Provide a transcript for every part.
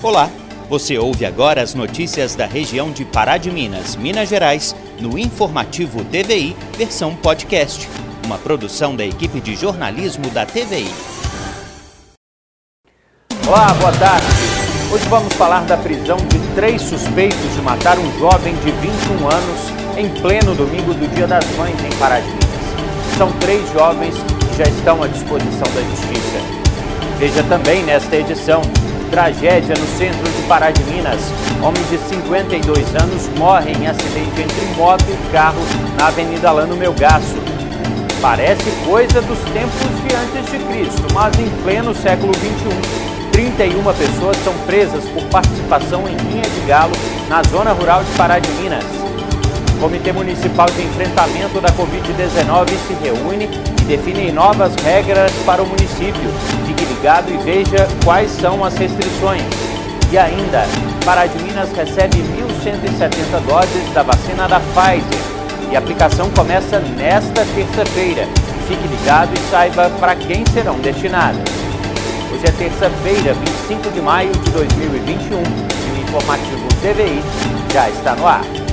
Olá, você ouve agora as notícias da região de Pará de Minas, Minas Gerais, no Informativo TVI, versão podcast, uma produção da equipe de jornalismo da TVI. Olá, boa tarde. Hoje vamos falar da prisão de três suspeitos de matar um jovem de 21 anos em pleno domingo do Dia das Mães em Pará de Minas. São três jovens que já estão à disposição da justiça. Veja também nesta edição Tragédia no centro de Pará de Minas. Homem de 52 anos morre em acidente entre moto e carro na Avenida Lano Melgaço. Parece coisa dos tempos de antes de Cristo, mas em pleno século XXI, 31 pessoas são presas por participação em linha de galo na zona rural de Pará de Minas. Comitê Municipal de Enfrentamento da Covid-19 se reúne e define novas regras para o município. Fique ligado e veja quais são as restrições. E ainda, Pará de Minas recebe 1.170 doses da vacina da Pfizer. E a aplicação começa nesta terça-feira. Fique ligado e saiba para quem serão destinadas. Hoje é terça-feira, 25 de maio de 2021 e o informativo TVI já está no ar.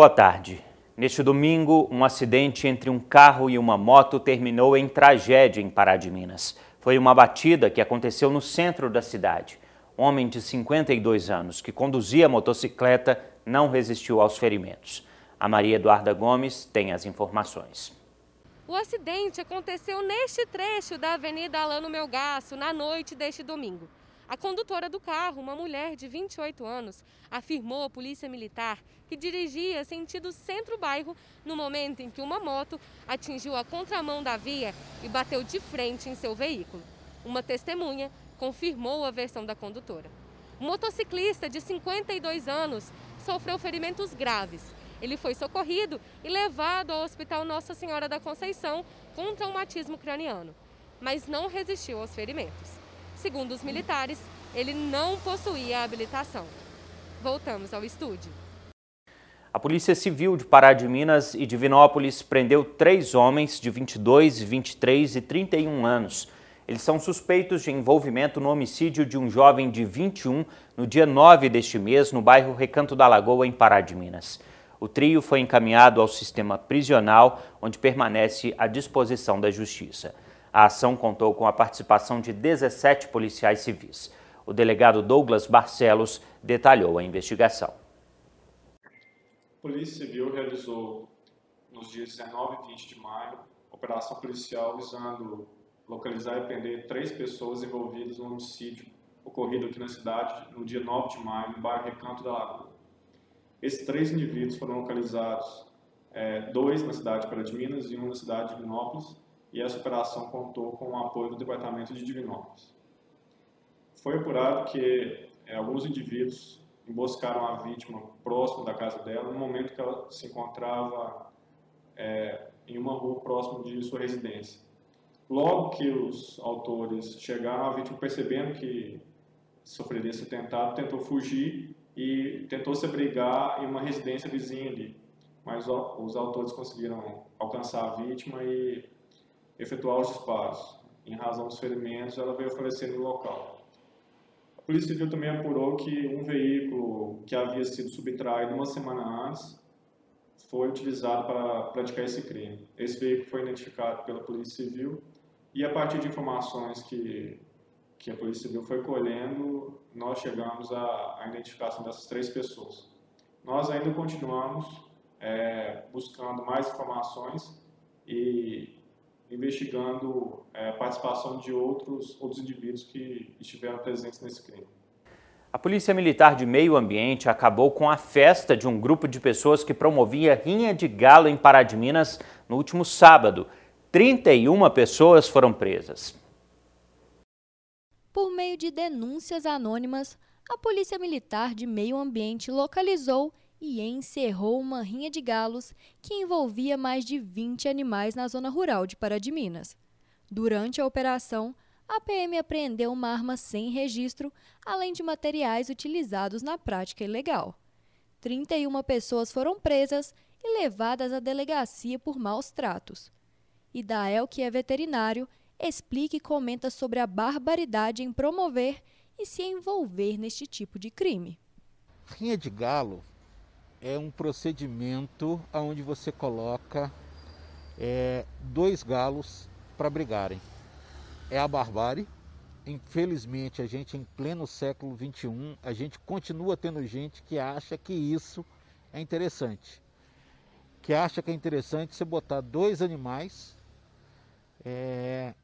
Boa tarde. Neste domingo, um acidente entre um carro e uma moto terminou em tragédia em Pará de Minas. Foi uma batida que aconteceu no centro da cidade. Um homem de 52 anos que conduzia a motocicleta não resistiu aos ferimentos. A Maria Eduarda Gomes tem as informações. O acidente aconteceu neste trecho da Avenida Alano Melgaço na noite deste domingo. A condutora do carro, uma mulher de 28 anos, afirmou à polícia militar que dirigia sentido centro-bairro no momento em que uma moto atingiu a contramão da via e bateu de frente em seu veículo. Uma testemunha confirmou a versão da condutora. O motociclista de 52 anos sofreu ferimentos graves. Ele foi socorrido e levado ao Hospital Nossa Senhora da Conceição com um traumatismo craniano, mas não resistiu aos ferimentos. Segundo os militares, ele não possuía habilitação. Voltamos ao estúdio. A Polícia Civil de Pará de Minas e Divinópolis prendeu três homens de 22, 23 e 31 anos. Eles são suspeitos de envolvimento no homicídio de um jovem de 21 no dia 9 deste mês, no bairro Recanto da Lagoa, em Pará de Minas. O trio foi encaminhado ao sistema prisional, onde permanece à disposição da Justiça. A ação contou com a participação de 17 policiais civis. O delegado Douglas Barcelos detalhou a investigação. A Polícia Civil realizou nos dias 19 e 20 de maio operação policial visando localizar e prender três pessoas envolvidas no homicídio ocorrido aqui na cidade no dia 9 de maio, no bairro Recanto da Lagoa. Esses três indivíduos foram localizados, é, dois na cidade de Minas e um na cidade de Minópolis, e essa operação contou com o apoio do Departamento de Divinópolis. Foi apurado que é, alguns indivíduos emboscaram a vítima próximo da casa dela no momento que ela se encontrava é, em uma rua próximo de sua residência. Logo que os autores chegaram, a vítima percebendo que sofreria esse atentado, tentou fugir e tentou se abrigar em uma residência vizinha ali. Mas os autores conseguiram alcançar a vítima e efetuar os disparos. Em razão dos ferimentos, ela veio falecer no local. A Polícia Civil também apurou que um veículo que havia sido subtraído uma semana antes foi utilizado para praticar esse crime. Esse veículo foi identificado pela Polícia Civil e a partir de informações que, que a Polícia Civil foi colhendo, nós chegamos à, à identificação dessas três pessoas. Nós ainda continuamos é, buscando mais informações e investigando é, a participação de outros, outros indivíduos que estiveram presentes nesse crime. A Polícia Militar de Meio Ambiente acabou com a festa de um grupo de pessoas que promovia rinha de galo em Pará de Minas no último sábado. 31 pessoas foram presas. Por meio de denúncias anônimas, a Polícia Militar de Meio Ambiente localizou e encerrou uma rinha de galos que envolvia mais de 20 animais na zona rural de Pará Minas. Durante a operação, a PM apreendeu uma arma sem registro, além de materiais utilizados na prática ilegal. 31 pessoas foram presas e levadas à delegacia por maus tratos. Idael, que é veterinário, explica e comenta sobre a barbaridade em promover e se envolver neste tipo de crime. Rinha de galo é um procedimento onde você coloca é, dois galos para brigarem é a barbárie. Infelizmente, a gente em pleno século XXI, a gente continua tendo gente que acha que isso é interessante. Que acha que é interessante você botar dois animais é,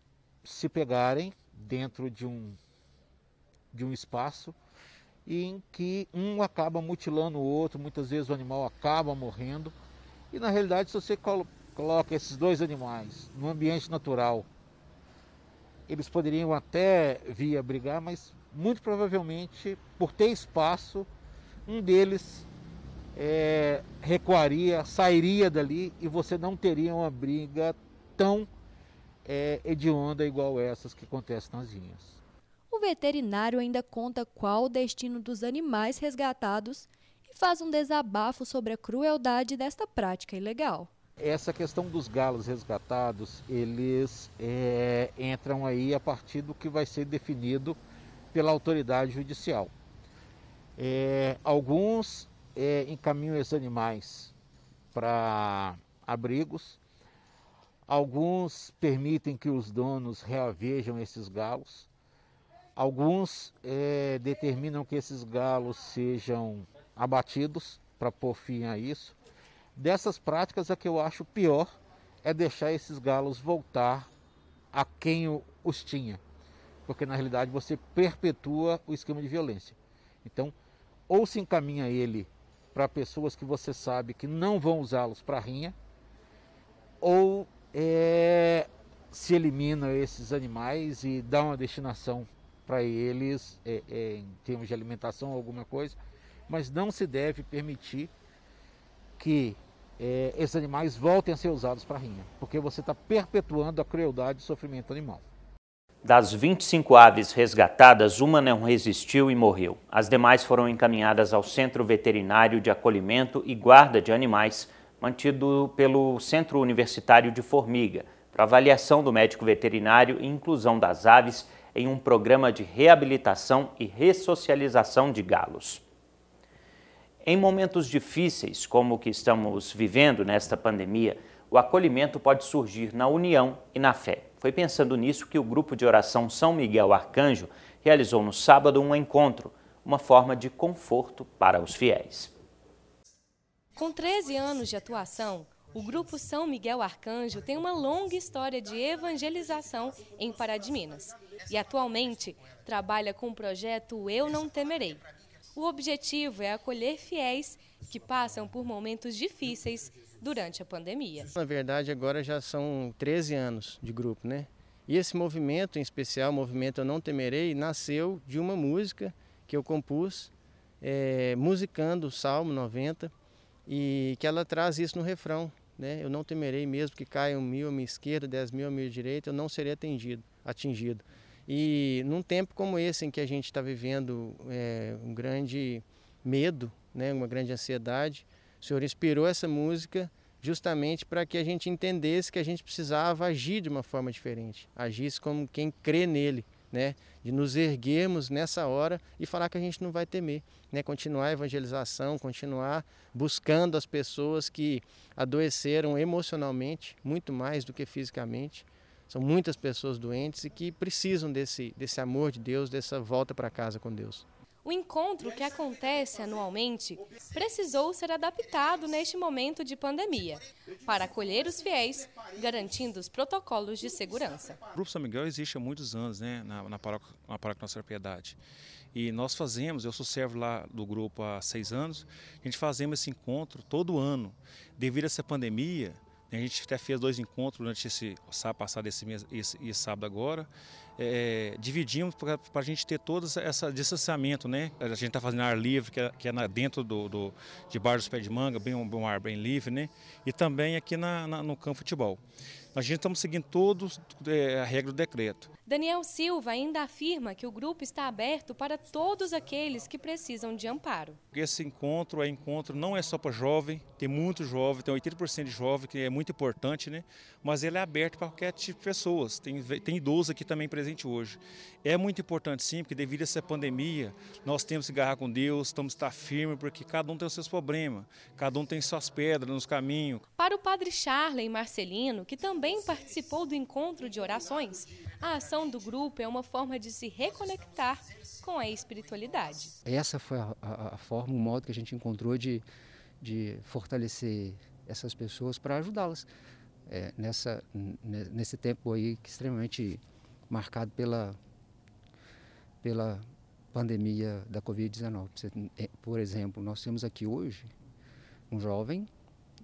se pegarem dentro de um, de um espaço em que um acaba mutilando o outro, muitas vezes o animal acaba morrendo. E na realidade, se você coloca esses dois animais no ambiente natural, eles poderiam até vir a brigar, mas muito provavelmente, por ter espaço, um deles é, recuaria, sairia dali e você não teria uma briga tão é, hedionda igual essas que acontecem nas linhas. O veterinário ainda conta qual o destino dos animais resgatados e faz um desabafo sobre a crueldade desta prática ilegal. Essa questão dos galos resgatados, eles é, entram aí a partir do que vai ser definido pela autoridade judicial. É, alguns é, encaminham esses animais para abrigos, alguns permitem que os donos reavejam esses galos, alguns é, determinam que esses galos sejam abatidos para pôr fim a isso Dessas práticas, a que eu acho pior é deixar esses galos voltar a quem os tinha, porque na realidade você perpetua o esquema de violência. Então, ou se encaminha ele para pessoas que você sabe que não vão usá-los para rinha, ou é, se elimina esses animais e dá uma destinação para eles é, é, em termos de alimentação alguma coisa, mas não se deve permitir que é, esses animais voltem a ser usados para rinha, porque você está perpetuando a crueldade e o sofrimento animal. Das 25 aves resgatadas, uma não resistiu e morreu. As demais foram encaminhadas ao Centro Veterinário de Acolhimento e Guarda de Animais, mantido pelo Centro Universitário de Formiga, para avaliação do médico veterinário e inclusão das aves em um programa de reabilitação e ressocialização de galos. Em momentos difíceis, como o que estamos vivendo nesta pandemia, o acolhimento pode surgir na união e na fé. Foi pensando nisso que o grupo de oração São Miguel Arcanjo realizou no sábado um encontro, uma forma de conforto para os fiéis. Com 13 anos de atuação, o grupo São Miguel Arcanjo tem uma longa história de evangelização em Pará de Minas e atualmente trabalha com o projeto Eu Não Temerei, o objetivo é acolher fiéis que passam por momentos difíceis durante a pandemia. Na verdade, agora já são 13 anos de grupo, né? E esse movimento, em especial, o movimento Eu Não Temerei, nasceu de uma música que eu compus, é, musicando o Salmo 90, e que ela traz isso no refrão. Né? Eu não temerei mesmo que caiam mil à minha esquerda, dez mil à minha direita, eu não serei atingido. atingido. E num tempo como esse em que a gente está vivendo é, um grande medo, né, uma grande ansiedade, o Senhor inspirou essa música justamente para que a gente entendesse que a gente precisava agir de uma forma diferente, agisse como quem crê nele, né? de nos erguermos nessa hora e falar que a gente não vai temer, né? continuar a evangelização, continuar buscando as pessoas que adoeceram emocionalmente, muito mais do que fisicamente, são muitas pessoas doentes e que precisam desse, desse amor de Deus, dessa volta para casa com Deus. O encontro, que acontece anualmente, precisou ser adaptado neste momento de pandemia, para acolher os fiéis, garantindo os protocolos de segurança. O Grupo São Miguel existe há muitos anos né, na, na, paróquia, na paróquia Nossa Piedade. E nós fazemos, eu sou servo lá do grupo há seis anos, a gente fazemos esse encontro todo ano. Devido a essa pandemia, a gente até fez dois encontros durante esse sábado passado, esse, mês, esse, esse sábado agora. É, dividimos para a gente ter todo esse distanciamento, né? A gente está fazendo ar livre, que é, que é na, dentro do, do, de bar dos pés de manga, bem um, um ar bem livre, né? E também aqui na, na, no campo futebol. a gente estamos seguindo todos é, a regra do decreto. Daniel Silva ainda afirma que o grupo está aberto para todos aqueles que precisam de amparo. Esse encontro é encontro não é só para jovem, tem muito jovem, tem 80% de jovem, que é muito importante, né? Mas ele é aberto para qualquer tipo de pessoas. Tem, tem idoso aqui também presente hoje. É muito importante sim, porque devido a essa pandemia, nós temos que agarrar com Deus, que estar firme, porque cada um tem os seus problemas, cada um tem suas pedras nos caminhos. Para o padre Charley Marcelino, que também participou do encontro de orações, a ação do grupo é uma forma de se reconectar com a espiritualidade. Essa foi a, a, forma, o modo que a gente encontrou de, de fortalecer essas pessoas para ajudá-las é, nessa, nesse tempo aí que é extremamente marcado pela, pela pandemia da Covid-19. É, por exemplo, nós temos aqui hoje um jovem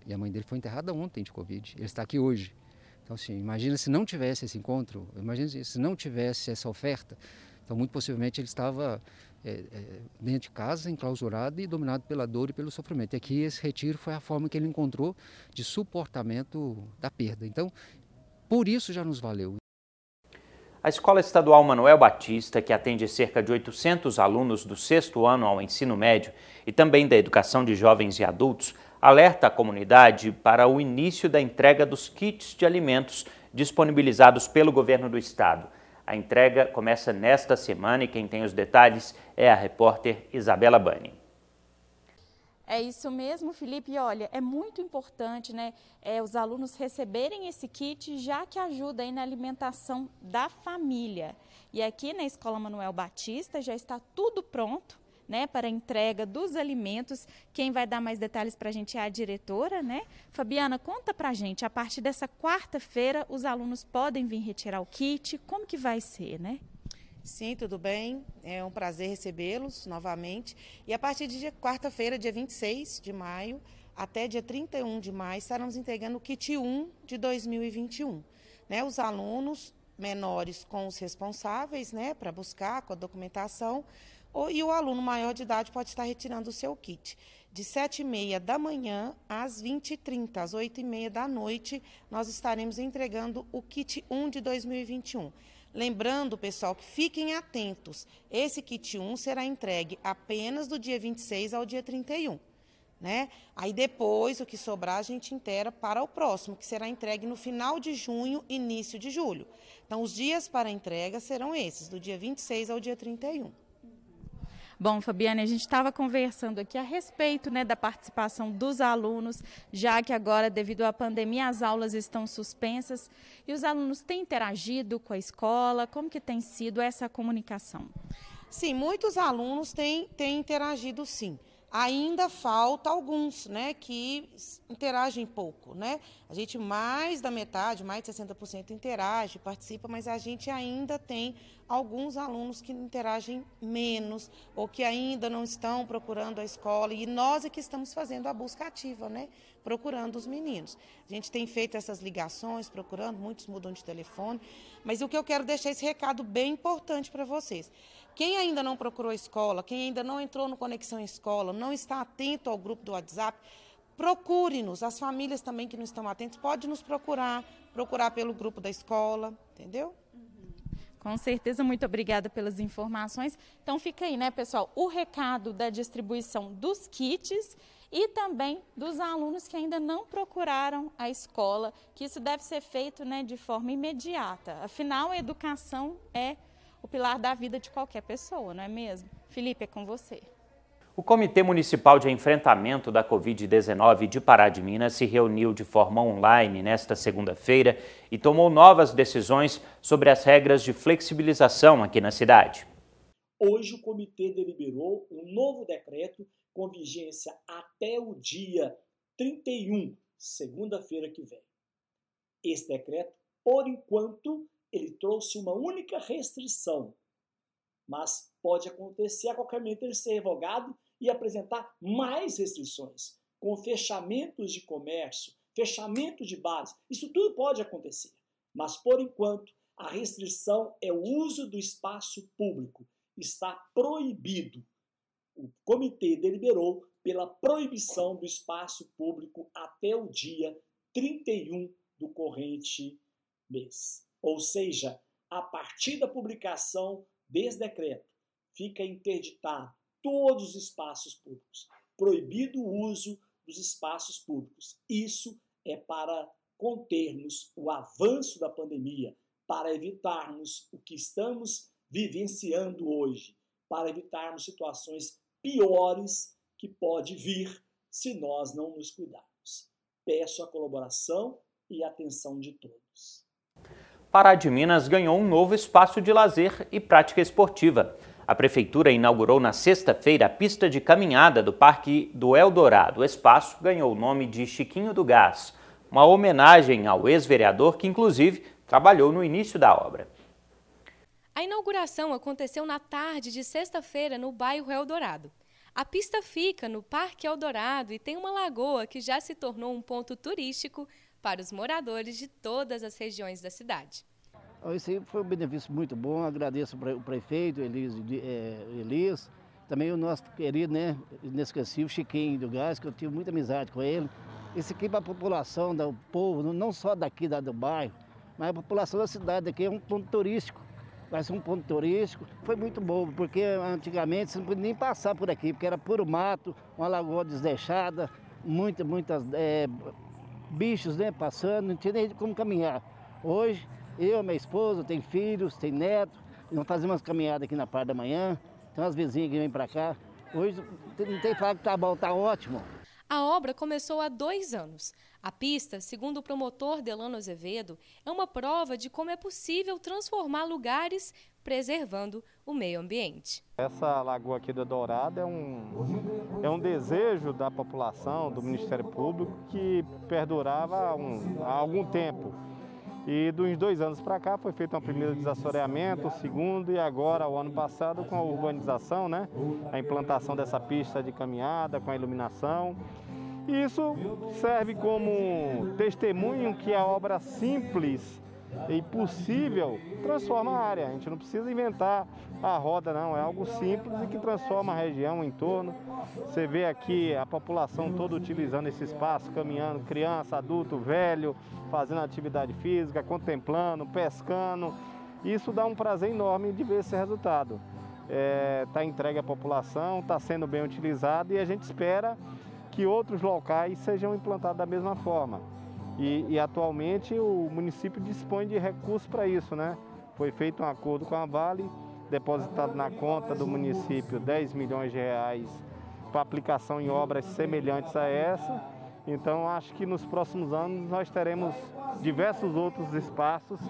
e a mãe dele foi enterrada ontem de Covid. Ele está aqui hoje. Então, assim, imagina se não tivesse esse encontro, imagina se não tivesse essa oferta. Então, muito possivelmente, ele estava é, é, dentro de casa, enclausurado e dominado pela dor e pelo sofrimento. E aqui, esse retiro foi a forma que ele encontrou de suportamento da perda. Então, por isso já nos valeu. A Escola Estadual Manuel Batista, que atende cerca de 800 alunos do sexto ano ao ensino médio e também da educação de jovens e adultos, alerta a comunidade para o início da entrega dos kits de alimentos disponibilizados pelo governo do estado. A entrega começa nesta semana e quem tem os detalhes é a repórter Isabela Bani. É isso mesmo, Felipe. E olha, é muito importante né, é, os alunos receberem esse kit, já que ajuda aí na alimentação da família. E aqui na Escola Manuel Batista já está tudo pronto né, para a entrega dos alimentos. Quem vai dar mais detalhes para a gente é a diretora, né? Fabiana, conta para a gente, a partir dessa quarta-feira os alunos podem vir retirar o kit, como que vai ser, né? Sim, tudo bem. É um prazer recebê-los novamente. E a partir de quarta-feira, dia 26 de maio, até dia 31 de maio, estaremos entregando o kit 1 de 2021. Né, os alunos menores com os responsáveis, né, para buscar com a documentação, e o aluno maior de idade pode estar retirando o seu kit. De 7h30 da manhã às 20h30, às 8h30 da noite, nós estaremos entregando o kit 1 de 2021. Lembrando, pessoal, que fiquem atentos. Esse kit 1 será entregue apenas do dia 26 ao dia 31. Né? Aí depois, o que sobrar, a gente inteira para o próximo, que será entregue no final de junho, início de julho. Então, os dias para entrega serão esses, do dia 26 ao dia 31. Bom, Fabiane, a gente estava conversando aqui a respeito né, da participação dos alunos, já que agora, devido à pandemia, as aulas estão suspensas e os alunos têm interagido com a escola. Como que tem sido essa comunicação? Sim, muitos alunos têm, têm interagido sim ainda falta alguns, né, que interagem pouco, né? A gente mais da metade, mais de 60% interage, participa, mas a gente ainda tem alguns alunos que interagem menos ou que ainda não estão procurando a escola e nós é que estamos fazendo a busca ativa, né? Procurando os meninos. A gente tem feito essas ligações, procurando, muitos mudam de telefone, mas o que eu quero deixar esse recado bem importante para vocês. Quem ainda não procurou a escola, quem ainda não entrou no Conexão Escola, não está atento ao grupo do WhatsApp, procure-nos. As famílias também que não estão atentas, pode nos procurar, procurar pelo grupo da escola, entendeu? Com certeza, muito obrigada pelas informações. Então fica aí, né, pessoal, o recado da distribuição dos kits e também dos alunos que ainda não procuraram a escola, que isso deve ser feito né, de forma imediata. Afinal, a educação é o pilar da vida de qualquer pessoa, não é mesmo? Felipe, é com você. O Comitê Municipal de Enfrentamento da Covid-19 de Pará de Minas se reuniu de forma online nesta segunda-feira e tomou novas decisões sobre as regras de flexibilização aqui na cidade. Hoje, o comitê deliberou um novo decreto com vigência até o dia 31, segunda-feira que vem. Esse decreto, por enquanto, ele trouxe uma única restrição, mas pode acontecer a qualquer momento ele ser revogado e apresentar mais restrições, com fechamentos de comércio, fechamento de bares. Isso tudo pode acontecer, mas por enquanto a restrição é o uso do espaço público. Está proibido. O comitê deliberou pela proibição do espaço público até o dia 31 do corrente mês. Ou seja, a partir da publicação desse decreto, fica interditado todos os espaços públicos, proibido o uso dos espaços públicos. Isso é para contermos o avanço da pandemia, para evitarmos o que estamos vivenciando hoje, para evitarmos situações piores que pode vir se nós não nos cuidarmos. Peço a colaboração e atenção de todos. Pará de Minas ganhou um novo espaço de lazer e prática esportiva. A Prefeitura inaugurou na sexta-feira a pista de caminhada do Parque do Eldorado. O espaço ganhou o nome de Chiquinho do Gás, uma homenagem ao ex-vereador que, inclusive, trabalhou no início da obra. A inauguração aconteceu na tarde de sexta-feira no bairro Eldorado. A pista fica no Parque Eldorado e tem uma lagoa que já se tornou um ponto turístico para os moradores de todas as regiões da cidade. Isso aí foi um benefício muito bom, agradeço o prefeito Elias, é, também o nosso querido, né, inesquecível Chiquinho do Gás, que eu tive muita amizade com ele. Isso aqui para a população, do povo, não só daqui da, do bairro, mas a população da cidade aqui é um ponto turístico vai ser um ponto turístico. Foi muito bom, porque antigamente você não podia nem passar por aqui, porque era puro mato, uma lagoa desdeixada, muitas, muitas é, bichos né, passando, não tinha nem como caminhar. Hoje, eu, minha esposa, tem filhos, tem neto, nós fazemos umas caminhadas aqui na parte da manhã, tem umas vizinhas que vêm para cá. Hoje não tem falar que tá bom, tá ótimo. A obra começou há dois anos. A pista, segundo o promotor Delano Azevedo, é uma prova de como é possível transformar lugares preservando o meio ambiente. Essa lagoa aqui do Dourado é um, é um desejo da população, do Ministério Público, que perdurava há, um, há algum tempo. E dos dois anos para cá foi feito um primeiro desassoreamento, o segundo e agora, o ano passado, com a urbanização, né? a implantação dessa pista de caminhada, com a iluminação. Isso serve como testemunho que a obra simples e possível transforma a área. A gente não precisa inventar a roda, não. É algo simples e que transforma a região, o entorno. Você vê aqui a população toda utilizando esse espaço, caminhando, criança, adulto, velho, fazendo atividade física, contemplando, pescando. Isso dá um prazer enorme de ver esse resultado. Está é, tá entregue à população, está sendo bem utilizado e a gente espera que outros locais sejam implantados da mesma forma. E, e atualmente o município dispõe de recursos para isso, né? Foi feito um acordo com a Vale, depositado na conta do município 10 milhões de reais para aplicação em obras semelhantes a essa. Então acho que nos próximos anos nós teremos diversos outros espaços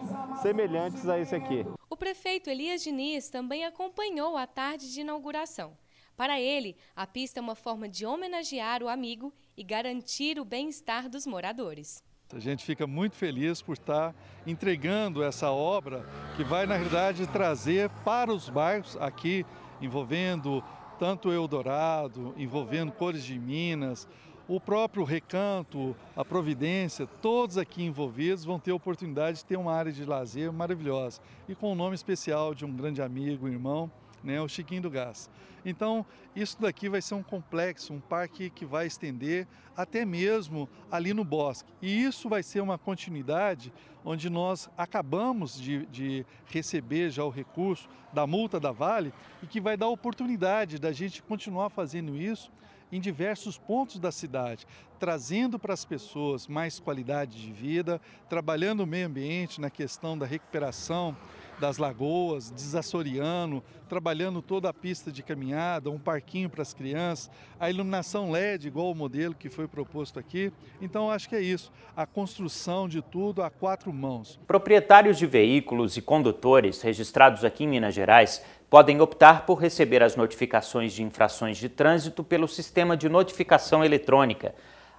semelhantes a esse aqui. O prefeito Elias Diniz também acompanhou a tarde de inauguração. Para ele, a pista é uma forma de homenagear o amigo e garantir o bem-estar dos moradores. A gente fica muito feliz por estar entregando essa obra que vai, na realidade, trazer para os bairros aqui, envolvendo tanto Eldorado, envolvendo Cores de Minas, o próprio Recanto, a Providência, todos aqui envolvidos vão ter a oportunidade de ter uma área de lazer maravilhosa. E com o nome especial de um grande amigo, irmão, né, o Chiquinho do Gás. Então, isso daqui vai ser um complexo, um parque que vai estender até mesmo ali no bosque. E isso vai ser uma continuidade onde nós acabamos de, de receber já o recurso da multa da Vale e que vai dar oportunidade da gente continuar fazendo isso em diversos pontos da cidade, trazendo para as pessoas mais qualidade de vida, trabalhando o meio ambiente na questão da recuperação das lagoas, desassoreando, trabalhando toda a pista de caminhada, um parquinho para as crianças, a iluminação LED, igual o modelo que foi proposto aqui. Então, acho que é isso, a construção de tudo a quatro mãos. Proprietários de veículos e condutores registrados aqui em Minas Gerais podem optar por receber as notificações de infrações de trânsito pelo sistema de notificação eletrônica.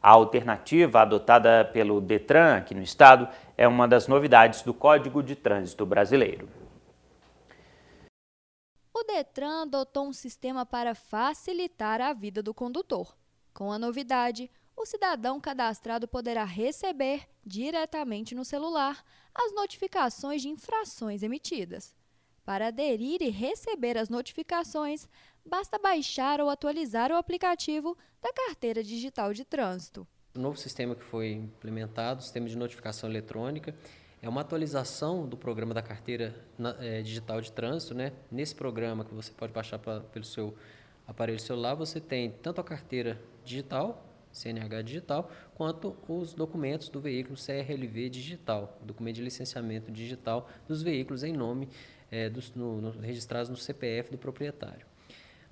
A alternativa adotada pelo Detran aqui no estado é uma das novidades do Código de Trânsito Brasileiro. O Detran adotou um sistema para facilitar a vida do condutor. Com a novidade, o cidadão cadastrado poderá receber diretamente no celular as notificações de infrações emitidas. Para aderir e receber as notificações, basta baixar ou atualizar o aplicativo da carteira digital de trânsito. O novo sistema que foi implementado, o sistema de notificação eletrônica, é uma atualização do programa da carteira é, digital de trânsito. Né? Nesse programa que você pode baixar pra, pelo seu aparelho celular, você tem tanto a carteira digital, CNH digital, quanto os documentos do veículo CRLV digital, documento de licenciamento digital dos veículos em nome é, dos, no, no, registrados no CPF do proprietário.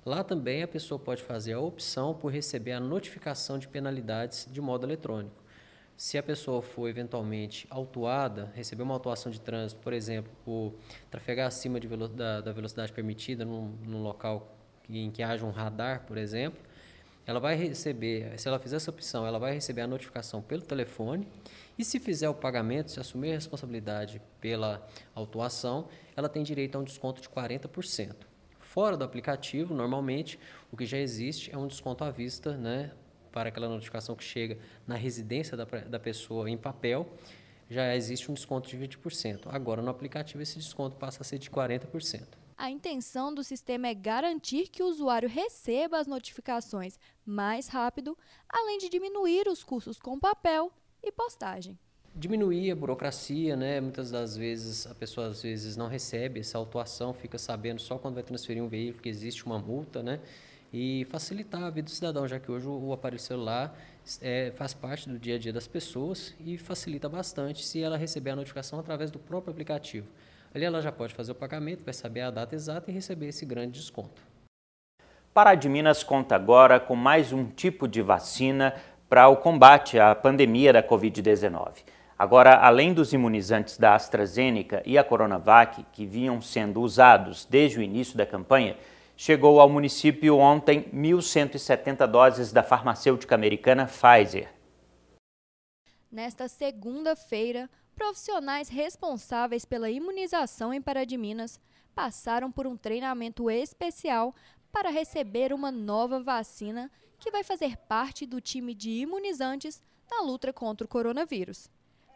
Lá também a pessoa pode fazer a opção por receber a notificação de penalidades de modo eletrônico. Se a pessoa for eventualmente autuada, receber uma autuação de trânsito, por exemplo, por trafegar acima velo da, da, velocidade permitida num, num local em que haja um radar, por exemplo, ela vai receber, se ela fizer essa opção, ela vai receber a notificação pelo telefone e se fizer o pagamento, se assumir a responsabilidade pela autuação, ela tem direito a um desconto de 40%. Fora do aplicativo, normalmente, o que já existe é um desconto à vista, né, para aquela notificação que chega na residência da, da pessoa em papel, já existe um desconto de 20%. Agora, no aplicativo, esse desconto passa a ser de 40%. A intenção do sistema é garantir que o usuário receba as notificações mais rápido, além de diminuir os custos com papel e postagem. Diminuir a burocracia, né? Muitas das vezes a pessoa às vezes não recebe essa autuação, fica sabendo só quando vai transferir um veículo que existe uma multa, né? E facilitar a vida do cidadão, já que hoje o aparelho celular é, faz parte do dia a dia das pessoas e facilita bastante se ela receber a notificação através do próprio aplicativo. Ali ela já pode fazer o pagamento, vai saber a data exata e receber esse grande desconto. Pará de Minas conta agora com mais um tipo de vacina para o combate à pandemia da Covid-19. Agora, além dos imunizantes da AstraZeneca e a Coronavac, que vinham sendo usados desde o início da campanha, chegou ao município ontem 1.170 doses da farmacêutica americana Pfizer. Nesta segunda-feira, profissionais responsáveis pela imunização em Pará de Minas passaram por um treinamento especial para receber uma nova vacina que vai fazer parte do time de imunizantes na luta contra o coronavírus.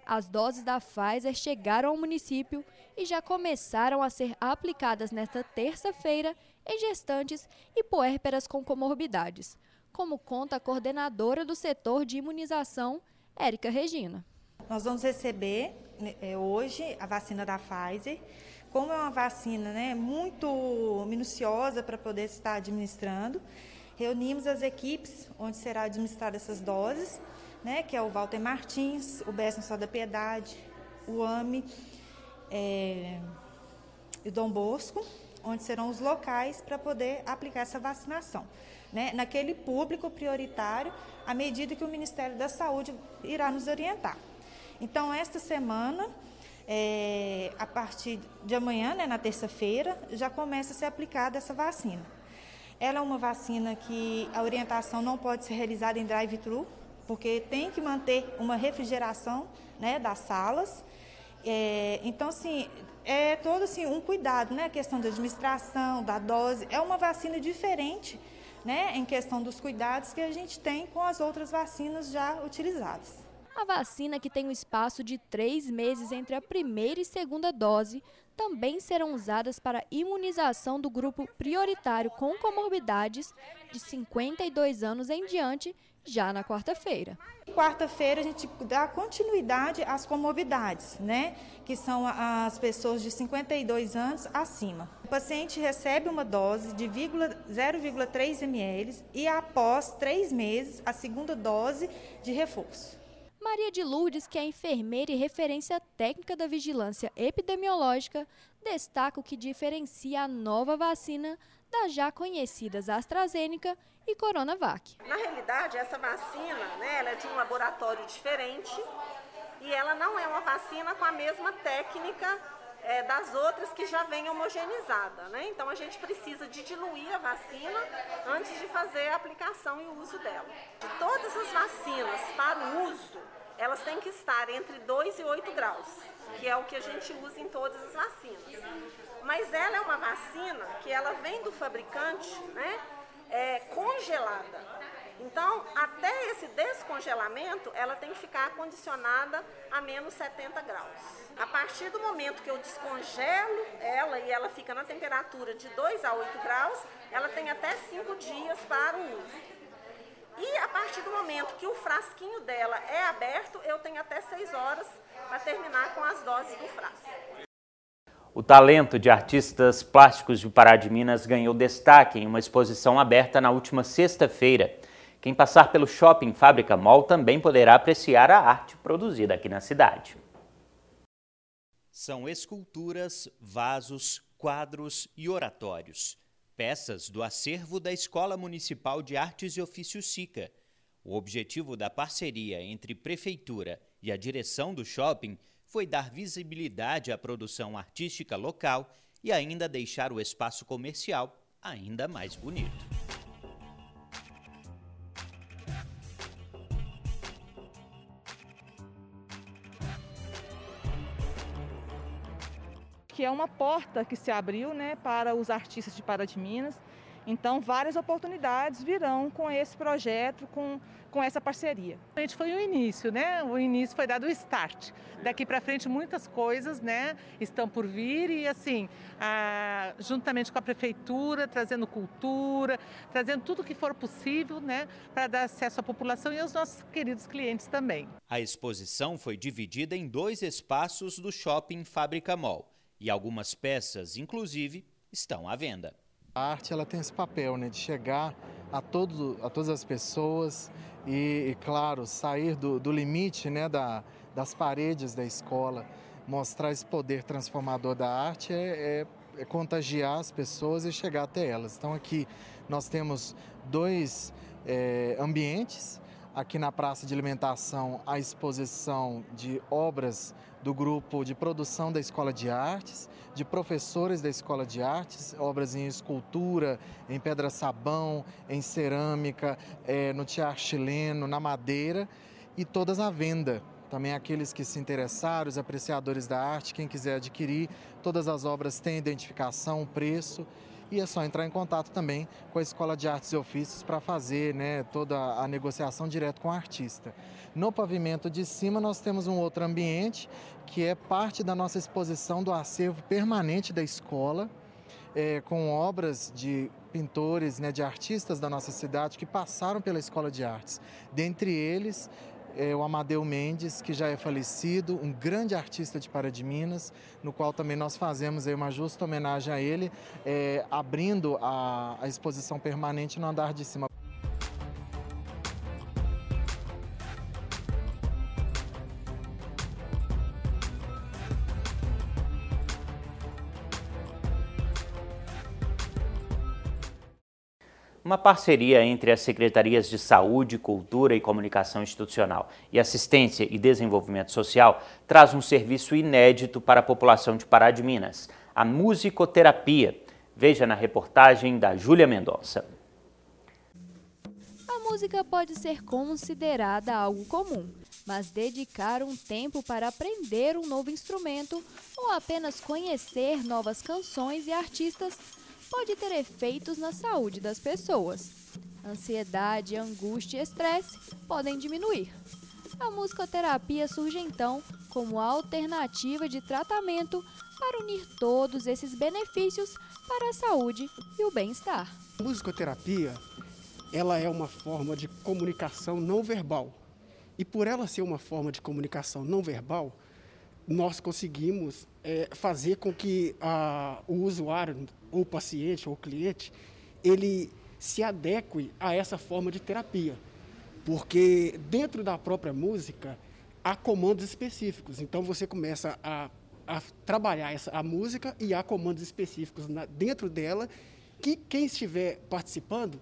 As doses da Pfizer chegaram ao município e já começaram a ser aplicadas nesta terça-feira em gestantes e puérperas com comorbidades, como conta a coordenadora do setor de imunização, Érica Regina. Nós vamos receber né, é, hoje a vacina da Pfizer. Como é uma vacina né, muito minuciosa para poder estar administrando, reunimos as equipes onde será administrada essas doses, né, que é o Walter Martins, o Bessa Só da Piedade, o AME é, e o Dom Bosco, onde serão os locais para poder aplicar essa vacinação. Né, naquele público prioritário, à medida que o Ministério da Saúde irá nos orientar. Então, esta semana, é, a partir de amanhã, né, na terça-feira, já começa a ser aplicada essa vacina. Ela é uma vacina que a orientação não pode ser realizada em drive-thru, porque tem que manter uma refrigeração né, das salas. É, então, assim, é todo assim, um cuidado, né? A questão da administração, da dose. É uma vacina diferente, né? Em questão dos cuidados que a gente tem com as outras vacinas já utilizadas. A vacina, que tem um espaço de três meses entre a primeira e segunda dose, também serão usadas para imunização do grupo prioritário com comorbidades de 52 anos em diante, já na quarta-feira. Quarta-feira a gente dá continuidade às comorbidades, né? Que são as pessoas de 52 anos acima. O paciente recebe uma dose de 0,3 ml e após três meses a segunda dose de reforço. Maria de Lourdes, que é enfermeira e referência técnica da vigilância epidemiológica, destaca o que diferencia a nova vacina das já conhecidas AstraZeneca e Coronavac. Na realidade, essa vacina né, ela é de um laboratório diferente e ela não é uma vacina com a mesma técnica é, das outras que já vem homogeneizada. Né? Então a gente precisa de diluir a vacina antes de fazer a aplicação e o uso dela. De todas as vacinas para o uso, elas têm que estar entre 2 e 8 graus, que é o que a gente usa em todas as vacinas. Mas ela é uma vacina que ela vem do fabricante né, é, congelada. Então, até esse descongelamento, ela tem que ficar condicionada a menos 70 graus. A partir do momento que eu descongelo ela e ela fica na temperatura de 2 a 8 graus, ela tem até 5 dias para o uso. E a partir do momento que o frasquinho dela é aberto, eu tenho até 6 horas para terminar com as doses do frasco. O talento de artistas plásticos de Pará de Minas ganhou destaque em uma exposição aberta na última sexta-feira. Quem passar pelo Shopping Fábrica Mall também poderá apreciar a arte produzida aqui na cidade. São esculturas, vasos, quadros e oratórios, peças do acervo da Escola Municipal de Artes e Ofícios SICA. O objetivo da parceria entre Prefeitura e a direção do shopping foi dar visibilidade à produção artística local e ainda deixar o espaço comercial ainda mais bonito. que é uma porta que se abriu né, para os artistas de Pará de Minas. Então, várias oportunidades virão com esse projeto, com, com essa parceria. A gente foi o início, né? O início foi dado o start. Daqui para frente, muitas coisas, né, estão por vir e, assim, a, juntamente com a prefeitura, trazendo cultura, trazendo tudo o que for possível, né, para dar acesso à população e aos nossos queridos clientes também. A exposição foi dividida em dois espaços do Shopping Fábrica Mall e algumas peças, inclusive, estão à venda. A arte ela tem esse papel né, de chegar a, todo, a todas as pessoas e, e claro, sair do, do limite né, da, das paredes da escola. Mostrar esse poder transformador da arte é, é, é contagiar as pessoas e chegar até elas. Então aqui nós temos dois é, ambientes. Aqui na Praça de Alimentação, a exposição de obras do grupo de produção da Escola de Artes, de professores da Escola de Artes, obras em escultura, em pedra-sabão, em cerâmica, é, no tear chileno, na madeira e todas à venda. Também aqueles que se interessaram, os apreciadores da arte, quem quiser adquirir, todas as obras têm identificação, preço e é só entrar em contato também com a Escola de Artes e Ofícios para fazer né, toda a negociação direto com o artista. No pavimento de cima nós temos um outro ambiente que é parte da nossa exposição do acervo permanente da escola, é, com obras de pintores, né, de artistas da nossa cidade que passaram pela Escola de Artes. Dentre eles, é, o Amadeu Mendes, que já é falecido, um grande artista de Pará de Minas, no qual também nós fazemos uma justa homenagem a ele, é, abrindo a, a exposição permanente no andar de cima. Uma parceria entre as Secretarias de Saúde, Cultura e Comunicação Institucional e Assistência e Desenvolvimento Social traz um serviço inédito para a população de Pará de Minas, a musicoterapia. Veja na reportagem da Júlia Mendonça. A música pode ser considerada algo comum, mas dedicar um tempo para aprender um novo instrumento ou apenas conhecer novas canções e artistas pode ter efeitos na saúde das pessoas. Ansiedade, angústia e estresse podem diminuir. A musicoterapia surge então como alternativa de tratamento para unir todos esses benefícios para a saúde e o bem-estar. Musicoterapia, ela é uma forma de comunicação não verbal. E por ela ser uma forma de comunicação não verbal, nós conseguimos é, fazer com que a, o usuário, ou o paciente, ou o cliente, ele se adeque a essa forma de terapia. Porque dentro da própria música há comandos específicos. Então você começa a, a trabalhar essa, a música e há comandos específicos na, dentro dela que quem estiver participando,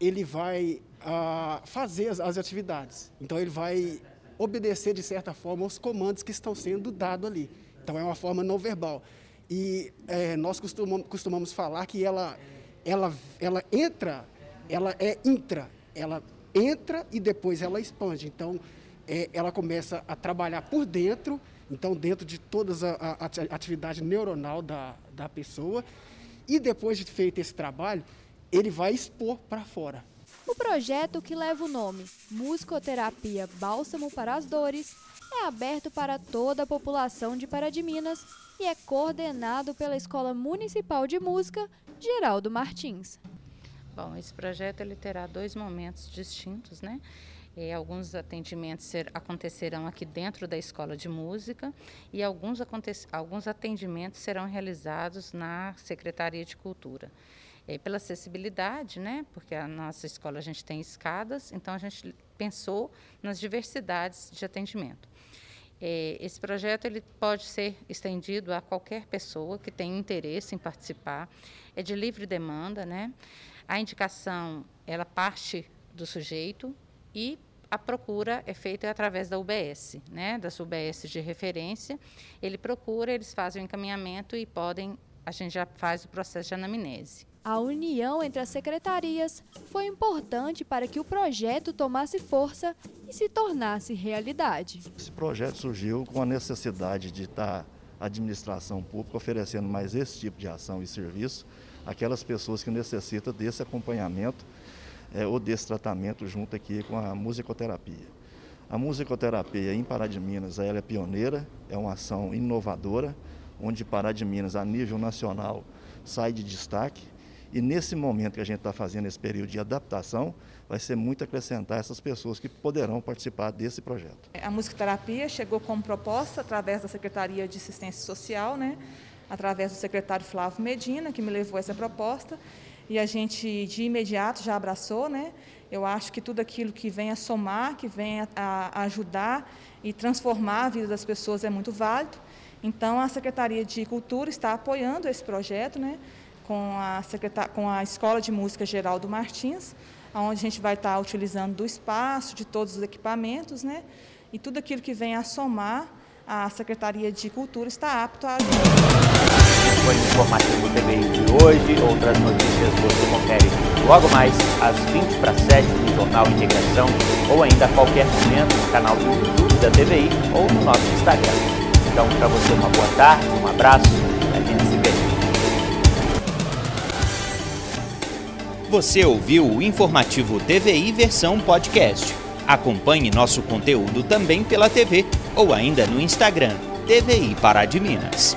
ele vai uh, fazer as, as atividades. Então ele vai obedecer, de certa forma, aos comandos que estão sendo dados ali. Então, é uma forma não verbal. E é, nós costumamos, costumamos falar que ela, ela, ela entra, ela é intra, ela entra e depois ela expande. Então, é, ela começa a trabalhar por dentro, então, dentro de toda a, a, a atividade neuronal da, da pessoa, e depois de feito esse trabalho, ele vai expor para fora. O projeto, que leva o nome Musicoterapia Bálsamo para as Dores, é aberto para toda a população de Pará de Minas e é coordenado pela Escola Municipal de Música Geraldo Martins. Bom, esse projeto ele terá dois momentos distintos, né? É, alguns atendimentos ser, acontecerão aqui dentro da escola de música e alguns, alguns atendimentos serão realizados na Secretaria de Cultura. É, pela acessibilidade, né? Porque a nossa escola a gente tem escadas, então a gente pensou nas diversidades de atendimento. É, esse projeto ele pode ser estendido a qualquer pessoa que tenha interesse em participar. É de livre demanda, né? A indicação ela parte do sujeito e a procura é feita através da UBS, né, da sua UBS de referência. Ele procura, eles fazem o encaminhamento e podem, a gente já faz o processo de anamnese. A união entre as secretarias foi importante para que o projeto tomasse força e se tornasse realidade. Esse projeto surgiu com a necessidade de estar a administração pública oferecendo mais esse tipo de ação e serviço àquelas pessoas que necessitam desse acompanhamento é, ou desse tratamento junto aqui com a musicoterapia. A musicoterapia em Pará de Minas ela é pioneira, é uma ação inovadora, onde Pará de Minas, a nível nacional, sai de destaque. E nesse momento que a gente está fazendo esse período de adaptação, vai ser muito acrescentar essas pessoas que poderão participar desse projeto. A musicoterapia chegou como proposta através da Secretaria de Assistência Social, né? através do secretário Flávio Medina, que me levou essa proposta e a gente de imediato já abraçou, né? Eu acho que tudo aquilo que vem a somar, que vem a, a ajudar e transformar a vida das pessoas é muito válido. Então a Secretaria de Cultura está apoiando esse projeto, né? Com a, secretar, com a Escola de Música Geraldo Martins, onde a gente vai estar utilizando do espaço, de todos os equipamentos, né? E tudo aquilo que vem a somar a Secretaria de Cultura está apto a ajudar. Foi o informativo TVI de hoje. Outras notícias você confere logo mais às 20 para 7 no Jornal Integração ou ainda a qualquer momento no canal do YouTube da TVI ou no nosso Instagram. Então, para você, uma boa tarde, um abraço Você ouviu o informativo TVI versão podcast. Acompanhe nosso conteúdo também pela TV ou ainda no Instagram TVI Pará de Minas.